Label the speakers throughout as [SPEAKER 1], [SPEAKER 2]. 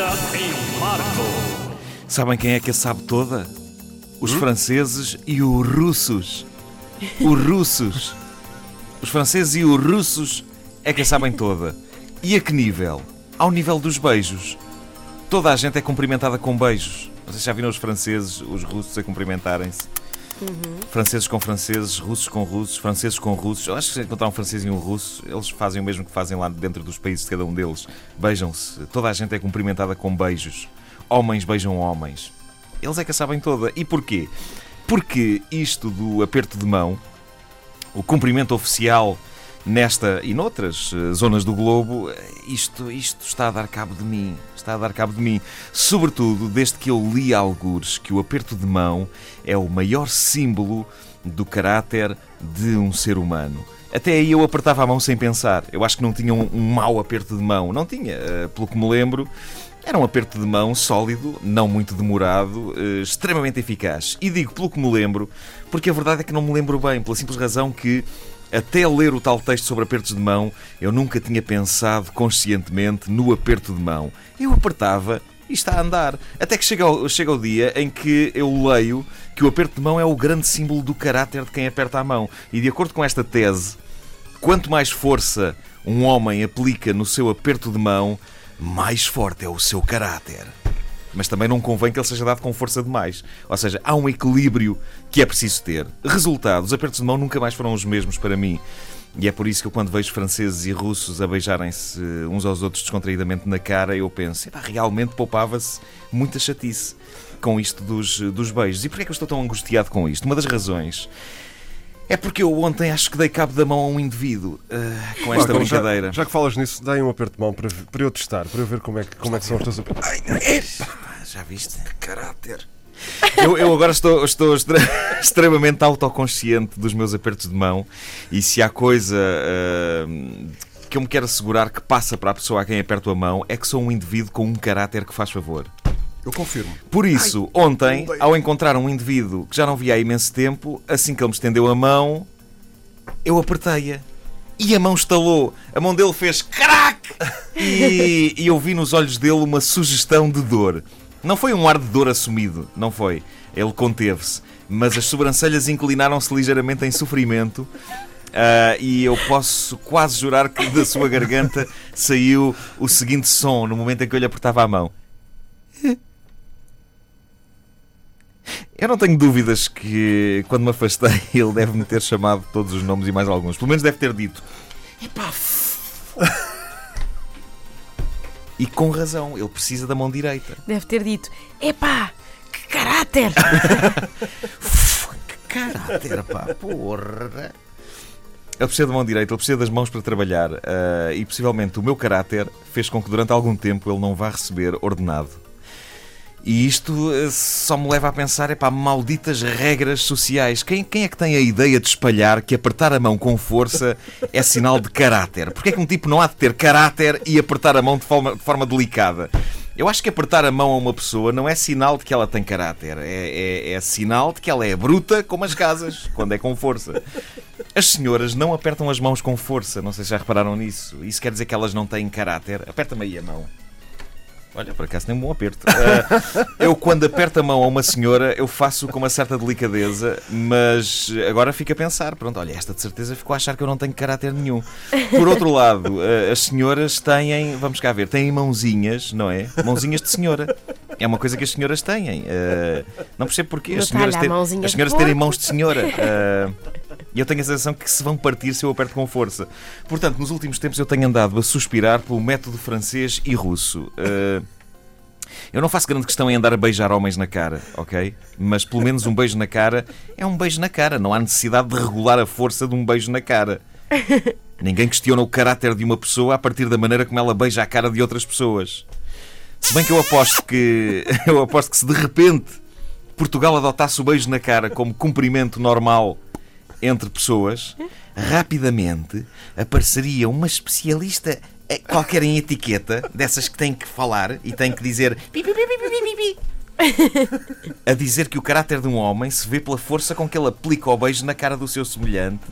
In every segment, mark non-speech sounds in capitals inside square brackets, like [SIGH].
[SPEAKER 1] em Marco.
[SPEAKER 2] Sabem quem é que a sabe toda? Os franceses e os russos. Os russos. Os franceses e os russos é que a sabem toda. E a que nível? Ao nível dos beijos. Toda a gente é cumprimentada com beijos. Vocês já viram os franceses, os russos a cumprimentarem-se? Franceses com franceses, russos com russos, franceses com russos. Eu acho que se encontrar um francês e um russo, eles fazem o mesmo que fazem lá dentro dos países de cada um deles. Beijam-se. Toda a gente é cumprimentada com beijos. Homens beijam homens. Eles é que a sabem toda. E porquê? Porque isto do aperto de mão, o cumprimento oficial nesta e noutras eh, zonas do globo, eh, isto, isto está a dar cabo de mim. Está a dar cabo de mim. Sobretudo desde que eu li algures que o aperto de mão é o maior símbolo do caráter de um ser humano. Até aí eu apertava a mão sem pensar. Eu acho que não tinha um, um mau aperto de mão. Não tinha, eh, pelo que me lembro. Era um aperto de mão sólido, não muito demorado, extremamente eficaz. E digo pelo que me lembro, porque a verdade é que não me lembro bem, pela simples razão que, até ler o tal texto sobre apertos de mão, eu nunca tinha pensado conscientemente no aperto de mão. Eu apertava e está a andar. Até que chega o, chega o dia em que eu leio que o aperto de mão é o grande símbolo do caráter de quem aperta a mão. E de acordo com esta tese, quanto mais força um homem aplica no seu aperto de mão, mais forte é o seu caráter. Mas também não convém que ele seja dado com força demais. Ou seja, há um equilíbrio que é preciso ter. Resultado: os apertos de mão nunca mais foram os mesmos para mim. E é por isso que eu, quando vejo franceses e russos a beijarem-se uns aos outros descontraídamente na cara, eu penso, "Epá, realmente poupava-se muita chatice com isto dos, dos beijos. E porquê é que eu estou tão angustiado com isto? Uma das razões é porque eu ontem acho que dei cabo da mão a um indivíduo ah, com esta
[SPEAKER 3] Marco, já-
[SPEAKER 2] brincadeira.
[SPEAKER 3] Já, que falas nisso, dai um aperto de mão para, para eu testar, para eu ver como é que, como é que são os teus apertos.
[SPEAKER 2] Ai, epá, já viste? Caráter. Eu, eu agora estou, estou extre- [LAUGHS] extremamente autoconsciente dos meus apertos de mão e se há coisa ah, que eu me quero assegurar que passa para a pessoa a quem aperto a mão é que sou um indivíduo com um caráter que faz favor.
[SPEAKER 3] Eu confirmo.
[SPEAKER 2] Por isso, ontem,
[SPEAKER 3] odeio.
[SPEAKER 2] ao encontrar um indivíduo que já não via há imenso tempo, assim que ele me estendeu a mão, eu apertei-a. E a mão estalou. A mão dele fez crack! [LAUGHS] E, e eu vi nos olhos dele uma sugestão de dor. Não foi um ar de dor assumido, não foi. Ele conteve-se. Mas as sobrancelhas inclinaram-se ligeiramente em sofrimento. ah, e eu posso quase jurar que da sua garganta saiu o seguinte som no momento em que eu lhe apertava a mão. Eu não tenho dúvidas que quando me afastei [LAUGHS] ele deve-me ter chamado todos os nomes e mais alguns. Pelo menos deve ter dito. Epá. E com razão, ele precisa da mão direita.
[SPEAKER 4] Deve ter dito: Epá, que caráter! [LAUGHS]
[SPEAKER 2] Que caráter, pá, porra. Ele precisa da mão direita, ele precisa das mãos para trabalhar. ah, e possivelmente o meu caráter fez com que durante algum tempo ele não vá receber ordenado. E isto eh, só me leva a pensar, é pá, malditas regras sociais. Quem, quem é que tem a ideia de espalhar que apertar a mão com força [LAUGHS] é sinal de caráter? Porquê é que um tipo não há de ter caráter e apertar a mão de forma, de forma delicada? Eu acho que apertar a mão a uma pessoa não é sinal de que ela tem caráter, é, é, é sinal de que ela é bruta como as casas, quando é com força. As senhoras não apertam as mãos com força, não sei se já repararam nisso. Isso quer dizer que elas não têm caráter. Aperta-me aí a mão. Olha, por acaso tem um bom aperto. Ah, [LAUGHS] eu, quando aperto a mão a uma senhora, eu faço com uma certa delicadeza, mas agora fico a pensar: pronto, olha, esta de certeza ficou a achar que eu não tenho caráter nenhum. Por outro lado, ah, as senhoras têm, vamos cá ver, têm mãozinhas, não é? Mãozinhas de senhora. É uma coisa que as senhoras têm. Ah, não percebo porquê. As senhoras, ter-
[SPEAKER 4] mãozinhas
[SPEAKER 2] as senhoras terem mãos de senhora. E eu tenho a sensação que se vão partir se eu aperto com força. Portanto, nos últimos tempos eu tenho andado a suspirar pelo método francês e russo. Ah, eu não faço grande questão em andar a beijar homens na cara, ok? Mas pelo menos um beijo na cara é um beijo na cara. Não há necessidade de regular a força de um beijo na cara. Ninguém questiona o caráter de uma pessoa a partir da maneira como ela beija a cara de outras pessoas. Se bem que eu aposto que. [LAUGHS] Eu aposto que se de repente Portugal adotasse o beijo na cara como cumprimento normal entre pessoas, rapidamente apareceria uma especialista eh, qualquer em etiqueta, dessas que tem que falar e tem que dizer pi, pi, pi, a dizer que o caráter de um homem se vê pela força com que ele aplica o beijo na cara do seu semelhante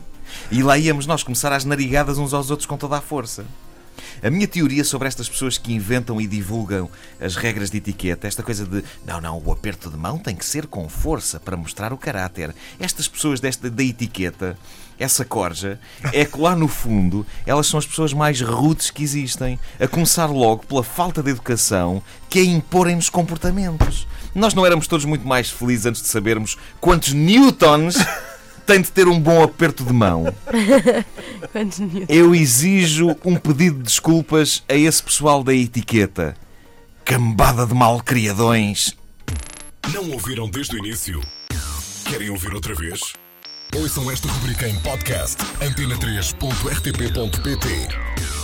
[SPEAKER 2] e lá íamos nós começar às narigadas uns aos outros com toda a força. A minha teoria sobre estas pessoas que inventam e divulgam as regras de etiqueta, esta coisa de não, não, o aperto de mão tem que ser com força para mostrar o caráter. Estas pessoas desta da etiqueta, essa corja, é que lá no fundo elas são as pessoas mais rudes que existem, a começar logo pela falta de educação que é imporem-nos comportamentos. Nós não éramos todos muito mais felizes antes de sabermos quantos newtons tem de ter um bom aperto de mão. [LAUGHS] Eu exijo um pedido de desculpas a esse pessoal da etiqueta. Cambada de malcriadões.
[SPEAKER 5] Não ouviram desde o início? Querem ouvir outra vez? Ouçam esta rubrica em podcast antena3.rtp.pt